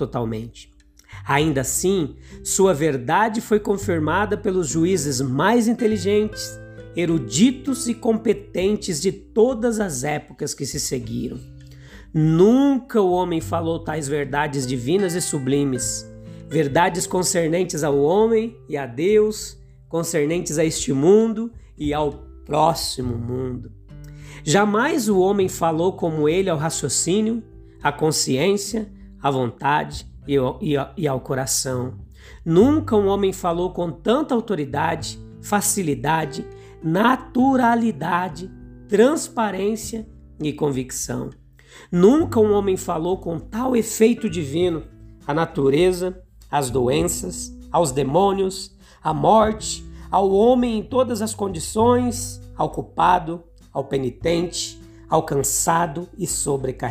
totalmente. Ainda assim, sua verdade foi confirmada pelos juízes mais inteligentes, eruditos e competentes de todas as épocas que se seguiram. Nunca o homem falou tais verdades divinas e sublimes, verdades concernentes ao homem e a Deus, concernentes a este mundo e ao próximo mundo. Jamais o homem falou como ele ao raciocínio, à consciência, à vontade e ao, coração. Nunca um homem falou com tanta autoridade, facilidade, naturalidade, transparência e convicção. Nunca um homem falou com tal efeito divino à natureza, às doenças, aos demônios, à morte, ao homem em todas as condições, ao culpado, ao penitente, ao cansado e sobrecarregado.